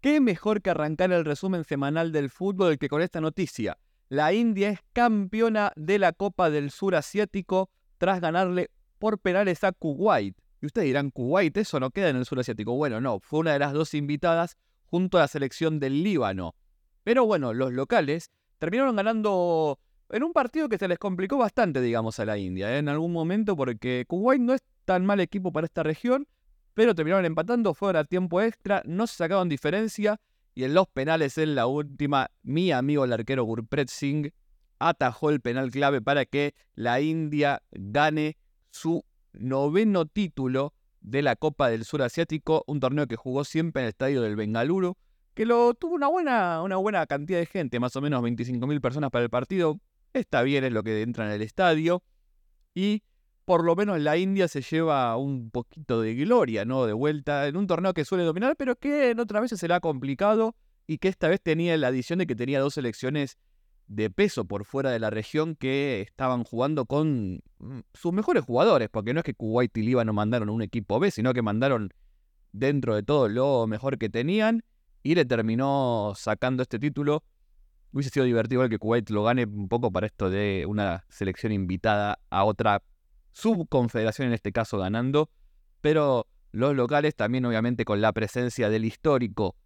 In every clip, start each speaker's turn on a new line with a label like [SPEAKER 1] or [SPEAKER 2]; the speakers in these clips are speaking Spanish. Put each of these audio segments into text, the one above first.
[SPEAKER 1] qué mejor que arrancar el resumen semanal del fútbol que con esta noticia. La India es campeona de la Copa del Sur Asiático tras ganarle por penales a Kuwait. Y ustedes dirán, Kuwait, eso no queda en el sur asiático. Bueno, no, fue una de las dos invitadas junto a la selección del Líbano. Pero bueno, los locales terminaron ganando en un partido que se les complicó bastante, digamos, a la India ¿eh? en algún momento, porque Kuwait no es tan mal equipo para esta región, pero terminaron empatando, fueron a tiempo extra, no se sacaron diferencia, y en los penales en la última, mi amigo el arquero Gurpret Singh atajó el penal clave para que la India gane su noveno título de la Copa del Sur Asiático, un torneo que jugó siempre en el estadio del Bengaluru, que lo tuvo una buena, una buena cantidad de gente, más o menos 25.000 personas para el partido. Está bien, es lo que entra en el estadio. Y por lo menos la India se lleva un poquito de gloria, ¿no? De vuelta en un torneo que suele dominar, pero que en otras veces se le ha complicado y que esta vez tenía la adición de que tenía dos selecciones de peso por fuera de la región que estaban jugando con mm, sus mejores jugadores, porque no es que Kuwait y Líbano mandaron un equipo B, sino que mandaron dentro de todo lo mejor que tenían y le terminó sacando este título. Hubiese sido divertido que Kuwait lo gane un poco para esto de una selección invitada a otra subconfederación, en este caso ganando, pero los locales también obviamente con la presencia del histórico,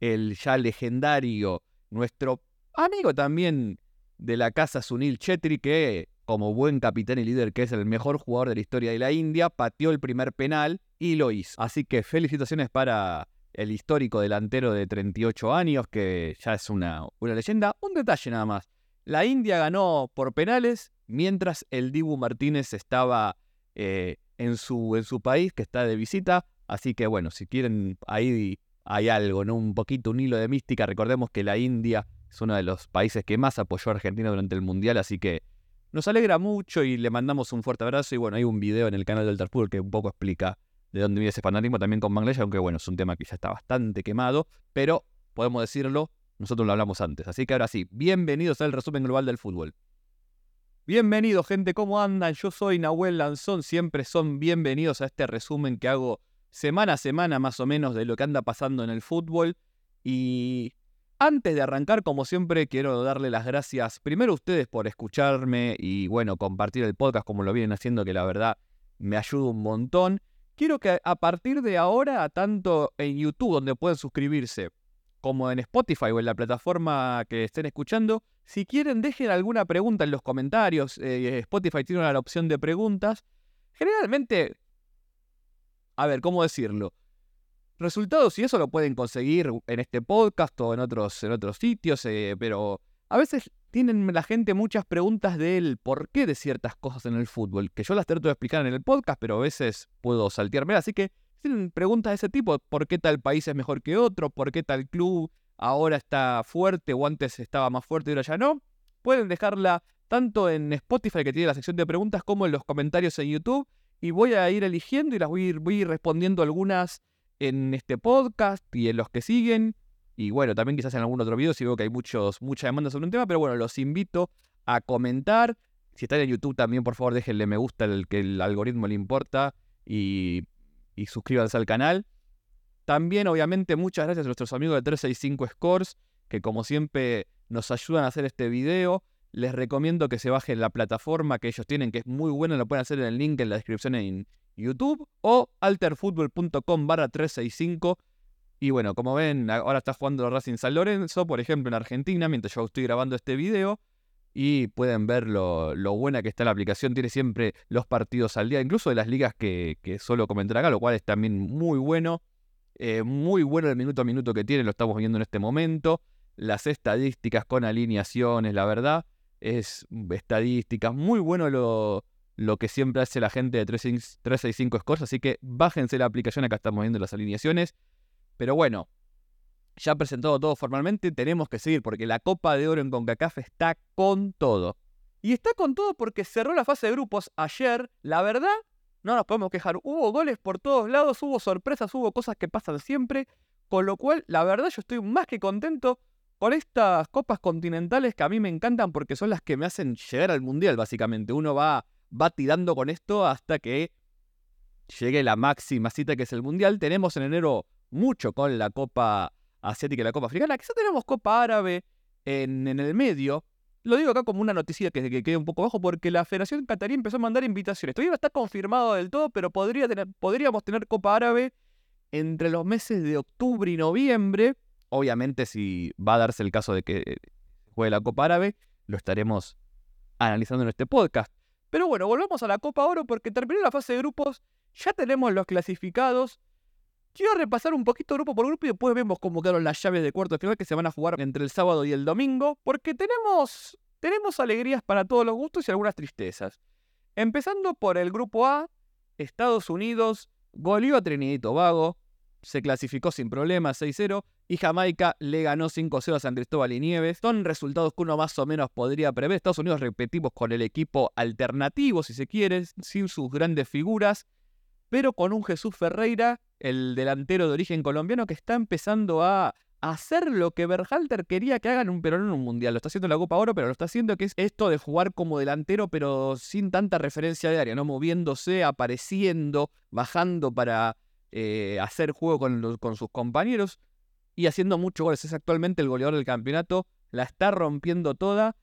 [SPEAKER 1] el ya legendario, nuestro amigo también de la casa Sunil Chetri, que como buen capitán y líder que es el mejor jugador de la historia de la India, pateó el primer penal y lo hizo. Así que felicitaciones para el histórico delantero de 38 años, que ya es una, una leyenda. Un detalle nada más. La India ganó por penales, mientras el Dibu Martínez estaba eh, en, su, en su país, que está de visita. Así que bueno, si quieren, ahí hay algo, ¿no? Un poquito, un hilo de mística. Recordemos que la India es uno de los países que más apoyó a Argentina durante el Mundial, así que nos alegra mucho y le mandamos un fuerte abrazo. Y bueno, hay un video en el canal del Tarfútbol que un poco explica de dónde viene ese fanatismo también con Bangladesh, aunque bueno, es un tema que ya está bastante quemado, pero podemos decirlo, nosotros lo hablamos antes. Así que ahora sí, bienvenidos al resumen global del fútbol. Bienvenidos, gente, ¿cómo andan? Yo soy Nahuel Lanzón, siempre son bienvenidos a este resumen que hago semana a semana más o menos de lo que anda pasando en el fútbol. Y antes de arrancar, como siempre, quiero darle las gracias primero a ustedes por escucharme y, bueno, compartir el podcast como lo vienen haciendo, que la verdad me ayuda un montón. Quiero que a partir de ahora, tanto en YouTube, donde pueden suscribirse, como en Spotify o en la plataforma que estén escuchando, si quieren dejen alguna pregunta en los comentarios. Eh, Spotify tiene una opción de preguntas. Generalmente, a ver, ¿cómo decirlo? resultados y eso lo pueden conseguir en este podcast o en otros, sitios, eh, pero a veces tienen la gente muchas preguntas del por qué de ciertas cosas en el fútbol, que yo las trato de explicar en el podcast, pero a veces puedo saltearme. Así que preguntas de ese tipo, ¿por qué tal país es mejor que otro? ¿Por qué tal club ahora está fuerte o antes estaba más fuerte y ahora ya no? Pueden dejarla tanto en Spotify, que tiene la sección de preguntas, como en los comentarios en YouTube. Y voy a ir eligiendo y las voy a ir, a respondiendo algunas en este podcast y en los que siguen. Y bueno, también quizás en algún otro video si veo que hay mucha demanda sobre un tema, pero bueno, los invito a comentar. Si están en YouTube también, por favor, déjenle me gusta el que el algoritmo le importa y, y suscríbanse al canal. También, obviamente, muchas gracias a nuestros amigos de 365 Scores, que como siempre nos ayudan a hacer este video. Les recomiendo que se bajen la plataforma que ellos tienen, que es muy buena, lo pueden hacer en el link en la descripción en, YouTube o alterfutbol.com barra 365. Y bueno, como ven, ahora está jugando Racing San Lorenzo, por ejemplo, en Argentina, mientras yo estoy grabando este video. Y pueden ver lo, buena que está la aplicación. Tiene siempre los partidos al día, incluso de las ligas que, que suelo comentar acá, lo cual es también muy bueno. Eh, muy bueno el minuto a minuto que tiene, lo estamos viendo en este momento. Las estadísticas con alineaciones, la verdad, es estadísticas. Muy bueno lo, lo que siempre hace la gente de 365 Scores, así que bájense la aplicación, acá estamos viendo las alineaciones. Pero bueno, ya presentado todo formalmente, tenemos que seguir porque la Copa de Oro en CONCACAF está con todo. Y está con todo porque cerró la fase de grupos ayer, la verdad, no nos podemos quejar, hubo goles por todos lados, hubo sorpresas, hubo cosas que pasan siempre, con lo cual, la verdad, yo estoy más que contento con estas copas continentales que a mí me encantan porque son las que me hacen llegar al Mundial, básicamente. Uno va va tirando con esto hasta que llegue la máxima cita que es el Mundial. Tenemos en enero mucho con la Copa Asiática y la Copa Africana. Quizá tenemos Copa Árabe en, en el medio. Lo digo acá como una noticia que, que quede un poco bajo porque la Federación Qatarí empezó a mandar invitaciones. Todavía no está confirmado del todo, pero podría tener, podríamos tener Copa Árabe entre los meses de octubre y noviembre. Obviamente, si va a darse el caso de que juegue la Copa Árabe, lo estaremos analizando en este podcast. Pero bueno, volvamos a la Copa Oro porque terminó la fase de grupos, ya tenemos los clasificados. Quiero repasar un poquito grupo por grupo y después vemos cómo quedaron las llaves de cuarto de final que se van a jugar entre el sábado y el domingo, porque tenemos, tenemos alegrías para todos los gustos y algunas tristezas. Empezando por el grupo A, Estados Unidos goleó a Trinidad y Tobago, se clasificó sin problemas 6-0 y Jamaica le ganó 5-0 a San Cristóbal y Nieves. Son resultados que uno más o menos podría prever. Estados Unidos repetimos con el equipo alternativo, si se quiere, sin sus grandes figuras, pero con un Jesús Ferreira, el delantero de origen colombiano, que está empezando a hacer lo que Berhalter quería que hagan un perón en un mundial. Lo está haciendo en la Copa Oro, pero lo está haciendo que es esto de jugar como delantero, pero sin tanta referencia de área, ¿no? Moviéndose, apareciendo, bajando para eh, hacer juego con, con sus compañeros y haciendo muchos goles. Es actualmente el goleador del campeonato, la está rompiendo toda.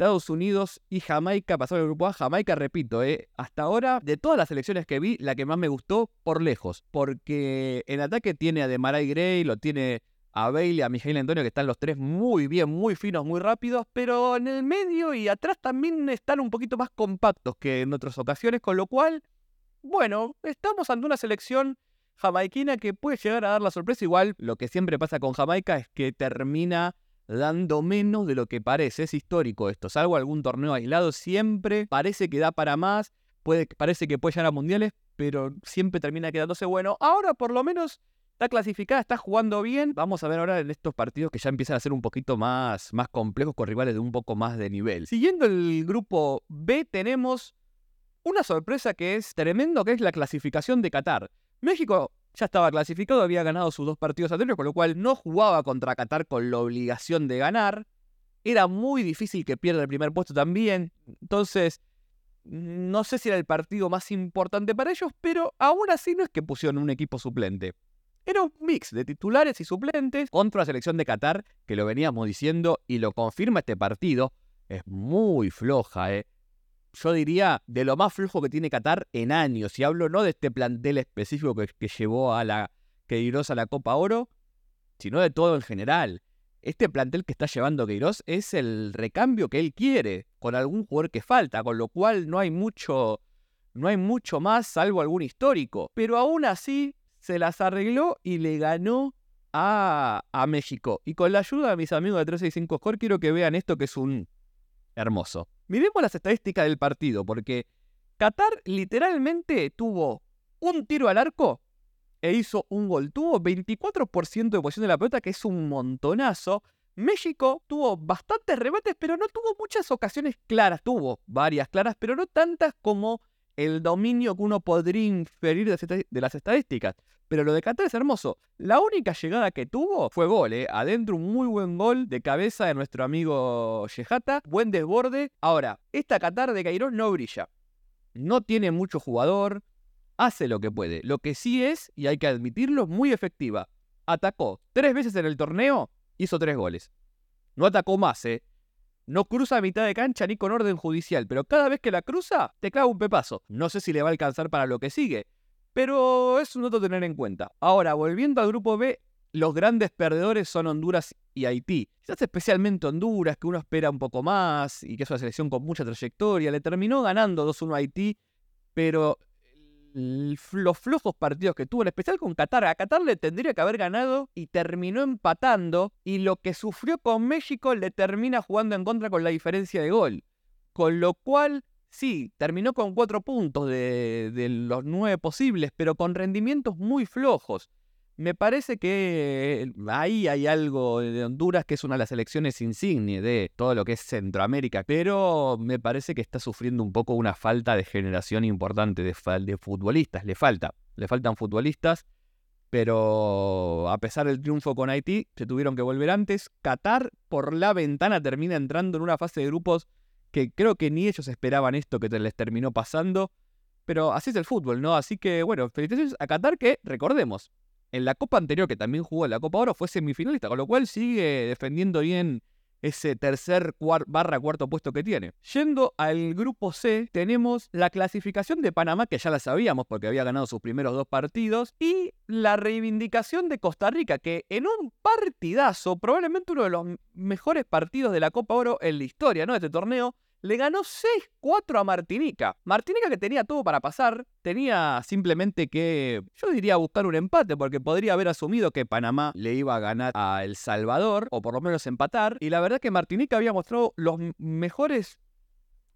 [SPEAKER 1] Estados Unidos y Jamaica pasaron el grupo A. Jamaica, repito, eh, hasta ahora, de todas las selecciones que vi, la que más me gustó por lejos. Porque en ataque tiene a Demaray Gray, lo tiene a Bailey, a Miguel Antonio, que están los tres muy bien, muy finos, muy rápidos. Pero en el medio y atrás también están un poquito más compactos que en otras ocasiones. Con lo cual, bueno, estamos ante una selección jamaiquina que puede llegar a dar la sorpresa. Igual lo que siempre pasa con Jamaica es que termina dando menos de lo que parece. Es histórico esto. Salvo algún torneo aislado, siempre parece que da para más. Puede, parece que puede llegar a mundiales, pero siempre termina quedándose bueno. Ahora por lo menos está clasificada, está jugando bien. Vamos a ver ahora en estos partidos que ya empiezan a ser un poquito más, más complejos con rivales de un poco más de nivel. Siguiendo el grupo B tenemos una sorpresa que es tremendo, que es la clasificación de Qatar. México ya estaba clasificado, había ganado sus dos partidos anteriores, con lo cual no jugaba contra Qatar con la obligación de ganar. Era muy difícil que pierda el primer puesto también. Entonces, no sé si era el partido más importante para ellos, pero aún así no es que pusieron un equipo suplente. Era un mix de titulares y suplentes contra la selección de Qatar, que lo veníamos diciendo y lo confirma este partido. Es muy floja, ¿eh? Yo diría, de lo más flojo que tiene Qatar en años. Y hablo no de este plantel específico que, llevó a la Queiroz a la Copa Oro, sino de todo en general. Este plantel que está llevando Queiroz es el recambio que él quiere, con algún jugador que falta, con lo cual no hay mucho, no hay mucho más salvo algún histórico. Pero aún así se las arregló y le ganó a, a México. Y con la ayuda de mis amigos de 365 Score quiero que vean esto que es un hermoso. Miremos las estadísticas del partido, porque Qatar literalmente tuvo un tiro al arco e hizo un gol. Tuvo 24% de posición de la pelota, que es un montonazo. México tuvo bastantes rebates, pero no tuvo muchas ocasiones claras. Tuvo varias claras, pero no tantas como el dominio que uno podría inferir de las estadísticas. Pero lo de Qatar es hermoso. La única llegada que tuvo fue gol, ¿eh? Adentro un muy buen gol de cabeza de nuestro amigo Yehata. Buen desborde. Ahora, esta Qatar de Cairós no brilla. No tiene mucho jugador. Hace lo que puede. Lo que sí es, y hay que admitirlo, muy efectiva. Atacó tres veces en el torneo, hizo tres goles. No atacó más, ¿eh? No cruza a mitad de cancha ni con orden judicial, pero cada vez que la cruza, te clava un pepazo. No sé si le va a alcanzar para lo que sigue. Pero es un dato a tener en cuenta. Ahora, volviendo al grupo B, los grandes perdedores son Honduras y Haití. Quizás especialmente Honduras, que uno espera un poco más y que es una selección con mucha trayectoria. Le terminó ganando 2-1 a Haití, pero los flojos partidos que tuvo, en especial con Qatar. A Qatar le tendría que haber ganado y terminó empatando. Y lo que sufrió con México le termina jugando en contra con la diferencia de gol. Con lo cual Sí, terminó con cuatro puntos de, los nueve posibles, pero con rendimientos muy flojos. Me parece que ahí hay algo de Honduras que es una de las elecciones insignia de todo lo que es Centroamérica, pero me parece que está sufriendo un poco una falta de generación importante de, de futbolistas. Le falta, le faltan futbolistas, pero a pesar del triunfo con Haití, se tuvieron que volver antes. Qatar por la ventana termina entrando en una fase de grupos que creo que ni ellos esperaban esto que les terminó pasando. Pero así es el fútbol, ¿no? Así que, bueno, felicitaciones a Qatar que, recordemos, en la Copa anterior, que también jugó en la Copa Oro, fue semifinalista, con lo cual sigue defendiendo bien ese tercer barra cuarto puesto que tiene. Yendo al grupo C, tenemos la clasificación de Panamá, que ya la sabíamos porque había ganado sus primeros dos partidos, y la reivindicación de Costa Rica, que en un partidazo, probablemente uno de los mejores partidos de la Copa Oro en la historia, ¿no? Este torneo, le ganó 6-4 a Martinica. Martinica que tenía todo para pasar, tenía simplemente que, yo diría, buscar un empate, porque podría haber asumido que Panamá le iba a ganar a El Salvador, o por lo menos empatar, y la verdad que Martinica había mostrado los mejores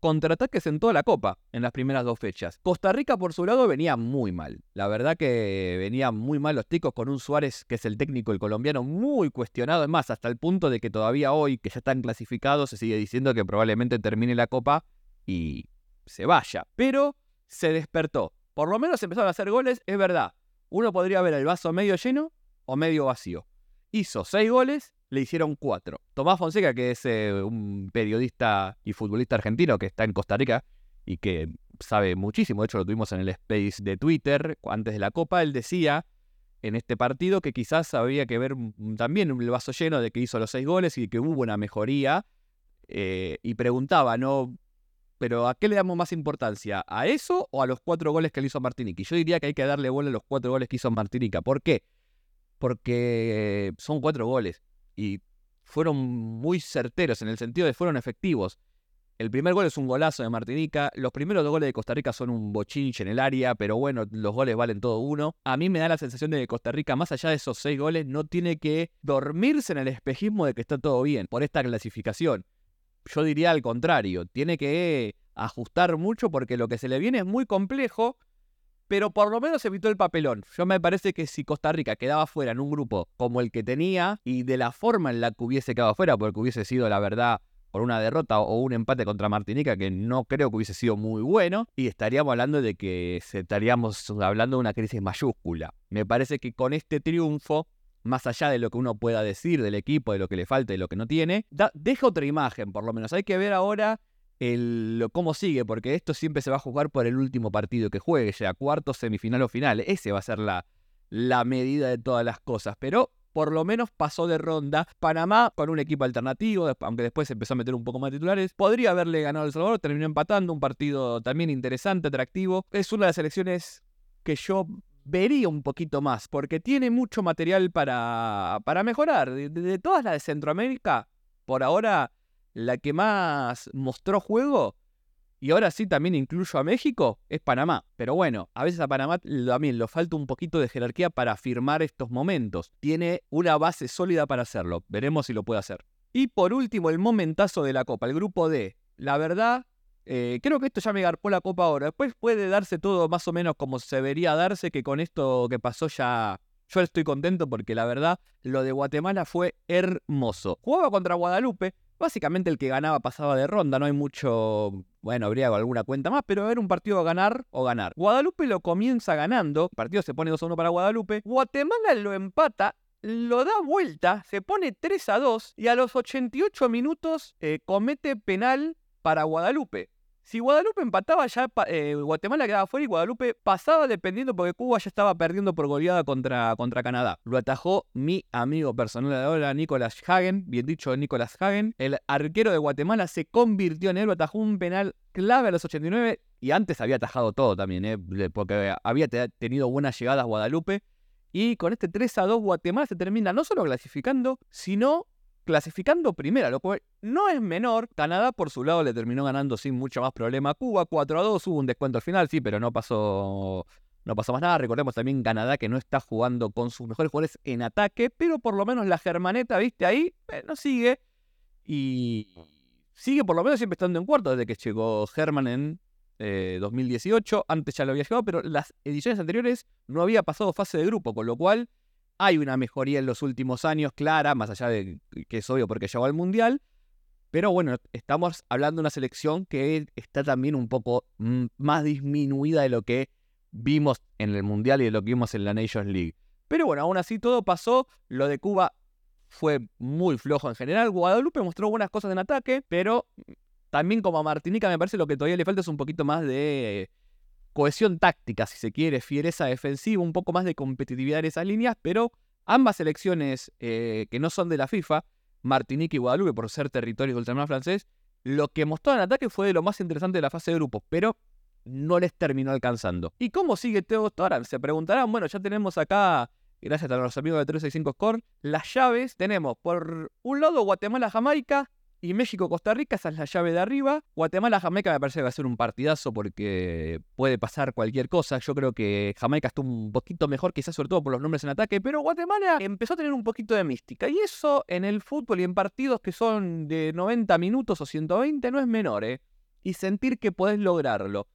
[SPEAKER 1] contraataques en toda la Copa en las primeras dos fechas. Costa Rica, por su lado, venía muy mal. La verdad que venía muy mal los ticos con un Suárez, que es el técnico el colombiano, muy cuestionado. Es más, hasta el punto de que todavía hoy, que ya están clasificados, se sigue diciendo que probablemente termine la Copa y se vaya. Pero se despertó. Por lo menos empezaron a hacer goles, es verdad. Uno podría ver el vaso medio lleno o medio vacío. Hizo seis goles le hicieron cuatro. Tomás Fonseca, que es eh, un periodista y futbolista argentino que está en Costa Rica y que sabe muchísimo, de hecho lo tuvimos en el space de Twitter antes de la Copa, él decía en este partido que quizás había que ver también el vaso lleno de que hizo los seis goles y que hubo una mejoría. Eh, y preguntaba, ¿no? Pero ¿a qué le damos más importancia? ¿A eso o a los cuatro goles que le hizo Martinique? Yo diría que hay que darle bola a los cuatro goles que hizo Martinica. ¿Por qué? Porque son cuatro goles y fueron muy certeros en el sentido de fueron efectivos. El primer gol es un golazo de Martinica. Los primeros dos goles de Costa Rica son un bochinche en el área, pero bueno, los goles valen todo uno. A mí me da la sensación de que Costa Rica, más allá de esos seis goles, no tiene que dormirse en el espejismo de que está todo bien por esta clasificación. Yo diría al contrario, tiene que ajustar mucho porque lo que se le viene es muy complejo pero por lo menos evitó el papelón. Yo me parece que si Costa Rica quedaba fuera en un grupo como el que tenía y de la forma en la que hubiese quedado fuera, porque hubiese sido la verdad por una derrota o un empate contra Martinica que no creo que hubiese sido muy bueno y estaríamos hablando de que estaríamos hablando de una crisis mayúscula. Me parece que con este triunfo más allá de lo que uno pueda decir del equipo, de lo que le falta y lo que no tiene, deja otra imagen, por lo menos. Hay que ver ahora el, cómo sigue, porque esto siempre se va a jugar por el último partido que juegue, ya cuarto, semifinal o final. Ese va a ser la, la medida de todas las cosas. Pero por lo menos pasó de ronda. Panamá con un equipo alternativo, aunque después empezó a meter un poco más de titulares. Podría haberle ganado El Salvador, terminó empatando, un partido también interesante, atractivo. Es una de las elecciones que yo vería un poquito más, porque tiene mucho material para, para mejorar. de todas las de Centroamérica, por ahora la que más mostró juego, y ahora sí también incluyo a México, es Panamá. Pero bueno, a veces a Panamá también le falta un poquito de jerarquía para firmar estos momentos. Tiene una base sólida para hacerlo. Veremos si lo puede hacer. Y por último, el momentazo de la Copa, el grupo D. La verdad, eh, creo que esto ya me garpó la Copa ahora. Después puede darse todo más o menos como se debería darse, que con esto que pasó ya yo estoy contento porque la verdad lo de Guatemala fue hermoso. Jugaba contra Guadalupe, Básicamente el que ganaba pasaba de ronda, no hay mucho, bueno, habría alguna cuenta más, pero era un partido a ganar o ganar. Guadalupe lo comienza ganando, el partido se pone 2 a 1 para Guadalupe, Guatemala lo empata, lo da vuelta, se pone 3 a 2 y a los 88 minutos eh, comete penal para Guadalupe. Si Guadalupe empataba, ya eh, Guatemala quedaba fuera y Guadalupe pasaba dependiendo porque Cuba ya estaba perdiendo por goleada contra, contra Canadá. Lo atajó mi amigo personal de ahora, Nicolás Hagen, bien dicho Nicolás Hagen. El arquero de Guatemala se convirtió en él, atajó un penal clave a los 89 y antes había atajado todo también, eh, porque había tenido buenas llegadas Guadalupe. Y con este 3 a 2 Guatemala se termina no solo clasificando, sino clasificando primera, lo cual no es menor. Canadá, por su lado, le terminó ganando sin mucho más problema a Cuba, 4 a 2, hubo un descuento al final, sí, pero no pasó, no pasó más nada. Recordemos también Canadá que no está jugando con sus mejores jugadores en ataque, pero por lo menos la Germaneta, viste, ahí eh, no sigue. Y sigue por lo menos siempre estando en cuarto desde que llegó German en 2018. Eh, Antes ya lo había llegado, pero las ediciones anteriores no había pasado fase de grupo, con lo cual hay una mejoría en los últimos años, clara, más allá de que es obvio porque llegó al Mundial. Pero bueno, estamos hablando de una selección que está también un poco mm, más disminuida de lo que vimos en el Mundial y de lo que vimos en la Nations League. Pero bueno, aún así todo pasó. Lo de Cuba fue muy flojo en general. Guadalupe mostró buenas cosas en ataque, pero también como a Martinica me parece lo que todavía le falta es un poquito más de cohesión táctica, si se quiere, fiereza defensiva, un poco más de competitividad en esas líneas, pero ambas selecciones eh, que no son de la FIFA, Martinique y Guadalupe, por ser territorio del ultramar francés, lo que mostró en ataque fue de lo más interesante de la fase de grupos, pero no les terminó alcanzando. ¿Y cómo sigue todo esto ahora? Se preguntarán, bueno, ya tenemos acá, gracias a los amigos de 365 Score, las llaves. Tenemos por un lado Guatemala-Jamaica, y México-Costa Rica, esa es la llave de arriba. Guatemala-Jamaica me parece que va a ser un partidazo porque puede pasar cualquier cosa. Yo creo que Jamaica estuvo un poquito mejor, quizás sobre todo por los nombres en ataque, pero Guatemala empezó a tener un poquito de mística. Y eso en el fútbol y en partidos que son de 90 minutos o 120 no es menor, ¿eh? Y sentir que podés lograrlo.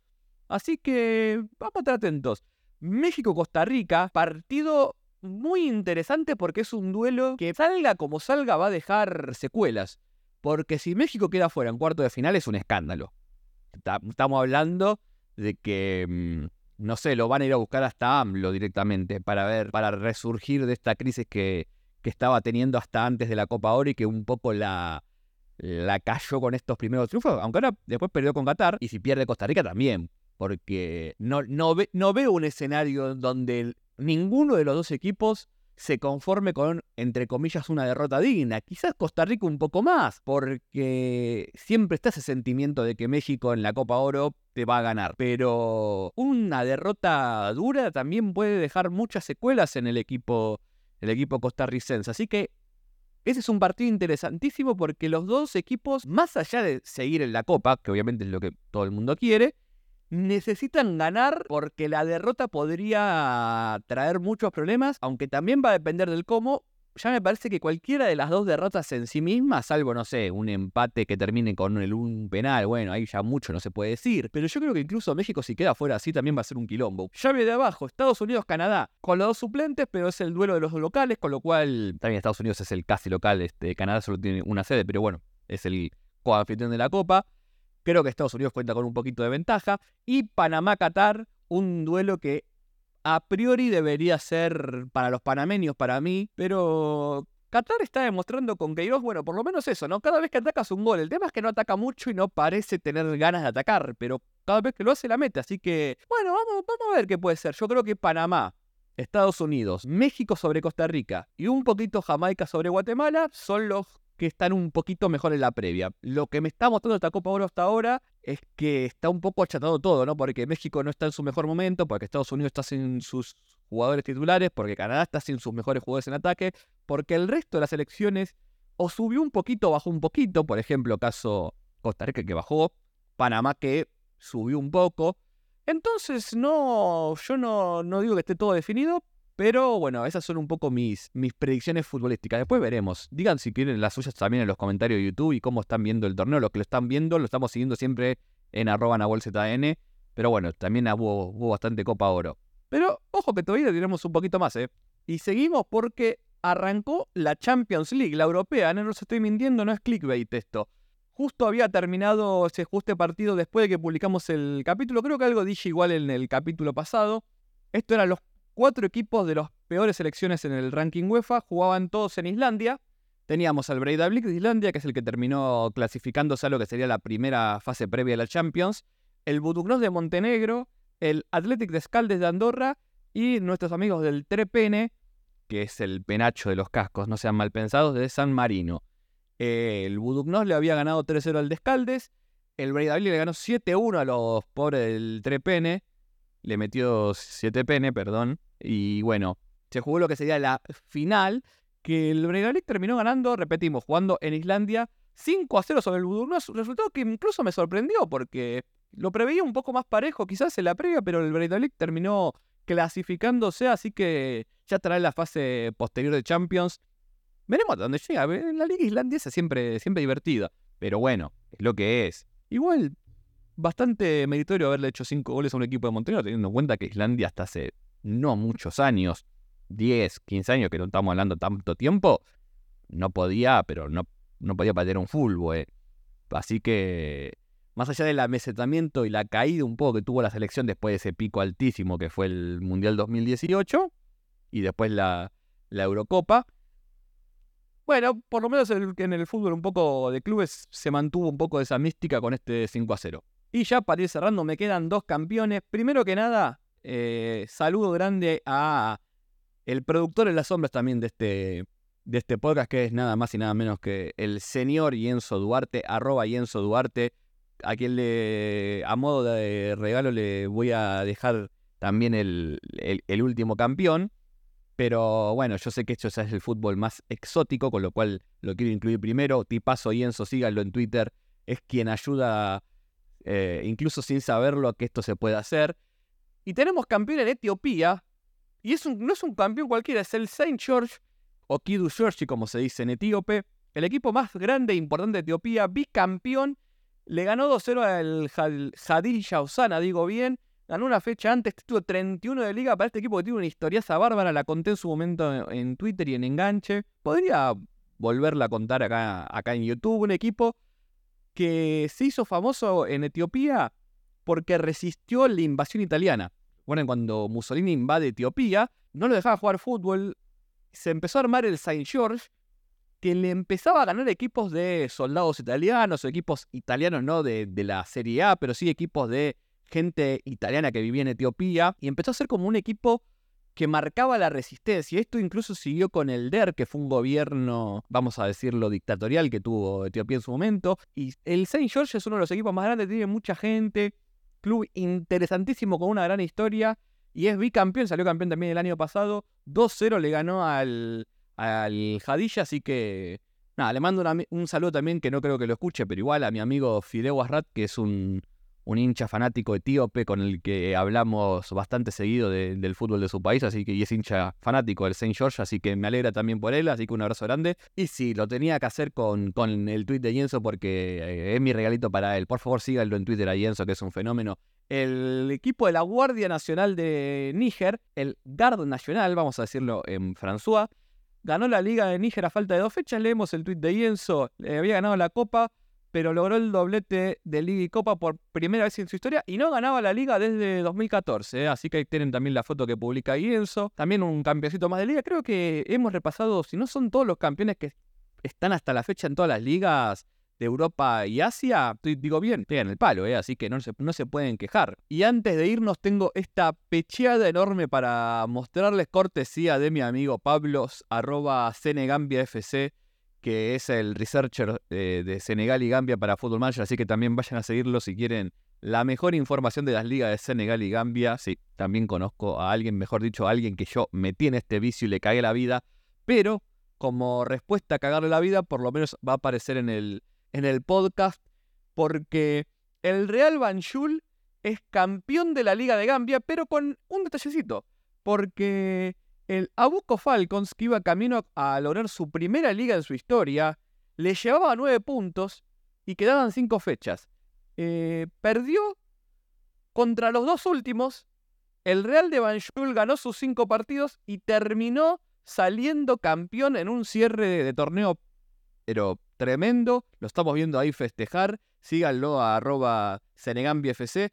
[SPEAKER 1] Así que vamos a estar atentos. México-Costa Rica, partido muy interesante porque es un duelo que salga como salga va a dejar secuelas. Porque si México queda fuera en cuarto de final es un escándalo. Estamos hablando de que, mm, no sé, lo van a ir a buscar hasta AMLO directamente para ver, para resurgir de esta crisis que, que estaba teniendo hasta antes de la Copa Oro y que un poco la, la cayó con estos primeros triunfos, aunque ahora después perdió con Qatar y si pierde Costa Rica también, porque no, no, no veo un escenario donde ninguno de los dos equipos se conforme con, entre comillas, una derrota digna. Quizás Costa Rica un poco más, porque siempre está ese sentimiento de que México en la Copa Oro te va a ganar. Pero una derrota dura también puede dejar muchas secuelas en el equipo, el equipo costarricense. Así que ese es un partido interesantísimo porque los dos equipos, más allá de seguir en la Copa, que obviamente es lo que todo el mundo quiere, necesitan ganar porque la derrota podría traer muchos problemas, aunque también va a depender del cómo. Ya me parece que cualquiera de las dos derrotas en sí mismas, salvo, no sé, un empate que termine con un penal, bueno, ahí ya mucho no se puede decir. Pero yo creo que incluso México, si queda fuera así, también va a ser un quilombo. Llave de abajo, Estados Unidos-Canadá, con los dos suplentes, pero es el duelo de los locales, con lo cual también Estados Unidos es el casi local, este, Canadá solo tiene una sede, pero bueno, es el coanfitrión de la Copa. Creo que Estados Unidos cuenta con un poquito de ventaja. Y Panamá-Qatar, un duelo que a priori debería ser para los panameños, para mí, pero Qatar está demostrando con Queiroz, bueno, por lo menos eso, ¿no? Cada vez que atacas un gol, el tema es que no ataca mucho y no parece tener ganas de atacar, pero cada vez que lo hace la mete, así que, bueno, vamos, vamos a ver qué puede ser. Yo creo que Panamá, Estados Unidos, México sobre Costa Rica y un poquito Jamaica sobre Guatemala son los que están un poquito mejor en la previa. Lo que me está mostrando esta Copa Oro hasta ahora es que está un poco achatado todo, ¿no? Porque México no está en su mejor momento, porque Estados Unidos está sin sus jugadores titulares, porque Canadá está sin sus mejores jugadores en ataque, porque el resto de las elecciones o subió un poquito o bajó un poquito, por ejemplo, caso Costa Rica que bajó, Panamá que subió un poco. Entonces, no, yo no, no digo que esté todo definido, pero bueno, esas son un poco mis, mis predicciones futbolísticas. Después veremos. Digan si quieren las suyas también en los comentarios de YouTube y cómo están viendo el torneo. Los que lo están viendo lo estamos siguiendo siempre en arroba ZN. Pero bueno, también hubo, bastante Copa Oro. Pero ojo que todavía tenemos un poquito más, ¿eh? Y seguimos porque arrancó la Champions League, la europea. No los estoy mintiendo, no es clickbait esto. Justo había terminado ese ajuste partido después de que publicamos el capítulo. Creo que algo dije igual en el capítulo pasado. Esto eran los cuatro equipos de las peores selecciones en el ranking UEFA, jugaban todos en Islandia. Teníamos al Breidablik de Islandia, que es el que terminó clasificándose a lo que sería la primera fase previa de la Champions, el Budugnos de Montenegro, el Athletic de Scaldes de Andorra y nuestros amigos del Trepene, que es el penacho de los cascos, no sean mal pensados, de San Marino. El Budugnos le había ganado 3-0 al Descaldes, el Breidablik le ganó 7-1 a los pobres del Trepene, le metió 7 pene, perdón, y bueno, se jugó lo que sería la final, que el Breidablik terminó ganando, repetimos, jugando en Islandia 5 a 0 sobre el Budurnos, resultado que incluso me sorprendió porque lo preveía un poco más parejo quizás en la previa, pero el Breidablik terminó clasificándose, así que ya estará la fase posterior de Champions. Veremos a dónde llega. La liga islandesa siempre, siempre divertida, pero bueno, es lo que es. Igual, bastante meritorio haberle hecho 5 goles a un equipo de Montenegro, teniendo en cuenta que Islandia hasta hace no muchos años, 10, 15 años, que no estamos hablando tanto tiempo, no podía, pero no, no podía patear un fútbol. Eh. Así que, más allá del amesetamiento y la caída un poco que tuvo la selección después de ese pico altísimo que fue el Mundial 2018 y después la, la Eurocopa, bueno, por lo menos en el fútbol un poco de clubes se mantuvo un poco de esa mística con este 5 a 0. Y ya para ir cerrando, me quedan dos campeones. Primero que nada, eh, saludo grande a el productor en las sombras también de este, de este podcast, que es nada más y nada menos que el señor Yenso Duarte, arroba Yenso Duarte, a quien le, a modo de regalo le voy a dejar también el, el, último campeón. Pero bueno, yo sé que esto es el fútbol más exótico, con lo cual lo quiero incluir primero. Tipazo Yenso, síganlo en Twitter. Es quien ayuda, eh, incluso sin saberlo, que esto se pueda hacer. Y tenemos campeón en Etiopía. Y es no es un campeón cualquiera, es el Saint George o Kidu George, como se dice en etíope. El equipo más grande e importante de Etiopía, bicampeón. Le ganó 2-0 al Hadil Osana, digo bien. Ganó una fecha antes, tuvo 31 de liga para este equipo que tiene una historiaza bárbara. La conté en su momento en Twitter y en Enganche. Podría volverla a contar acá, acá en YouTube. Un equipo que se hizo famoso en Etiopía porque resistió la invasión italiana. Bueno, cuando Mussolini invade Etiopía, no lo dejaba jugar fútbol. Se empezó a armar el Saint George, que le empezaba a ganar equipos de soldados italianos o equipos italianos, no de, de la Serie A, pero sí equipos de gente italiana que vivía en Etiopía. Y empezó a ser como un equipo que marcaba la resistencia. Esto incluso siguió con el DER, que fue un gobierno, vamos a decirlo, dictatorial que tuvo Etiopía en su momento. Y el Saint George es uno de los equipos más grandes, tiene mucha gente, club interesantísimo con una gran historia y es bicampeón, salió campeón también el año pasado, 2-0 le ganó al, al Jadilla, así que nada, le mando un saludo también que no creo que lo escuche, pero igual a mi amigo Fideo Asrat, que es un, un hincha fanático etíope con el que hablamos bastante seguido del fútbol de su país, así que y es hincha fanático del Saint George, así que me alegra también por él, así que un abrazo grande. Y sí, lo tenía que hacer con, con el tweet de Yenso porque eh, es mi regalito para él. Por favor, síganlo en Twitter a Yenso, que es un fenómeno. El equipo de la Guardia Nacional de Níger, el Guard Nacional, vamos a decirlo en François, ganó la Liga de Níger a falta de dos fechas. Leemos el tweet de Yenso, le había ganado la Copa pero logró el doblete de Liga y Copa por primera vez en su historia y no ganaba la Liga desde 2014. ¿eh? Así que ahí tienen también la foto que publica Ienzo. También un campeoncito más de Liga. Creo que hemos repasado, si no son todos los campeones que están hasta la fecha en todas las ligas de Europa y Asia, digo bien, pegan el palo, ¿eh? así que no se, no se pueden quejar. Y antes de irnos tengo esta pecheada enorme para mostrarles cortesía de mi amigo Pablos, arroba FC que es el researcher eh, de Senegal y Gambia para Football Manager, así que también vayan a seguirlo si quieren la mejor información de las ligas de Senegal y Gambia. Sí, también conozco a alguien, mejor dicho, a alguien que yo metí en este vicio y le cagué la vida, pero como respuesta a cagarle la vida, por lo menos va a aparecer en el, en el podcast, porque el Real Banjul es campeón de la Liga de Gambia, pero con un detallecito, porque el Abuco Falcons, que iba camino a lograr su primera liga en su historia, le llevaba nueve puntos y quedaban cinco fechas. Eh, perdió contra los dos últimos. El Real de Banjul ganó sus cinco partidos y terminó saliendo campeón en un cierre de, torneo, pero tremendo. Lo estamos viendo ahí festejar. Síganlo a arroba FC.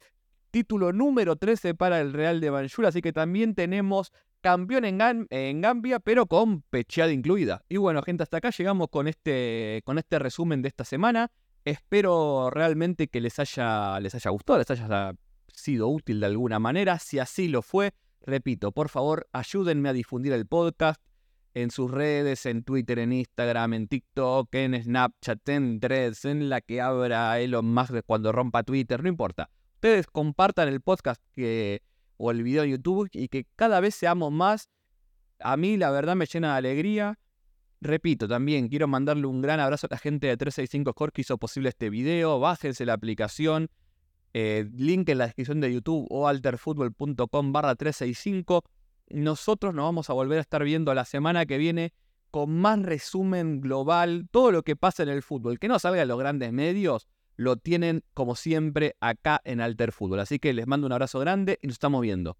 [SPEAKER 1] Título número 13 para el Real de Banjul. Así que también tenemos campeón en, Gambia, pero con pecheada incluida. Y bueno, gente, hasta acá llegamos con este, con este resumen de esta semana. Espero realmente que les haya, les haya gustado, les haya sido útil de alguna manera. Si así lo fue, repito, por favor, ayúdenme a difundir el podcast en sus redes, en Twitter, en Instagram, en TikTok, en Snapchat, en Threads, en la que abra Elon Musk cuando rompa Twitter, no importa. Ustedes compartan el podcast que o el video en YouTube y que cada vez seamos más. A mí la verdad me llena de alegría. Repito, también quiero mandarle un gran abrazo a la gente de 365 Score que hizo posible este video. Bájense la aplicación. Eh, link en la descripción de YouTube o alterfutbol.com barra 365. Nosotros nos vamos a volver a estar viendo la semana que viene con más resumen global, todo lo que pasa en el fútbol. Que no salga en los grandes medios, lo tienen como siempre acá en Alter Fútbol. Así que les mando un abrazo grande y nos estamos viendo.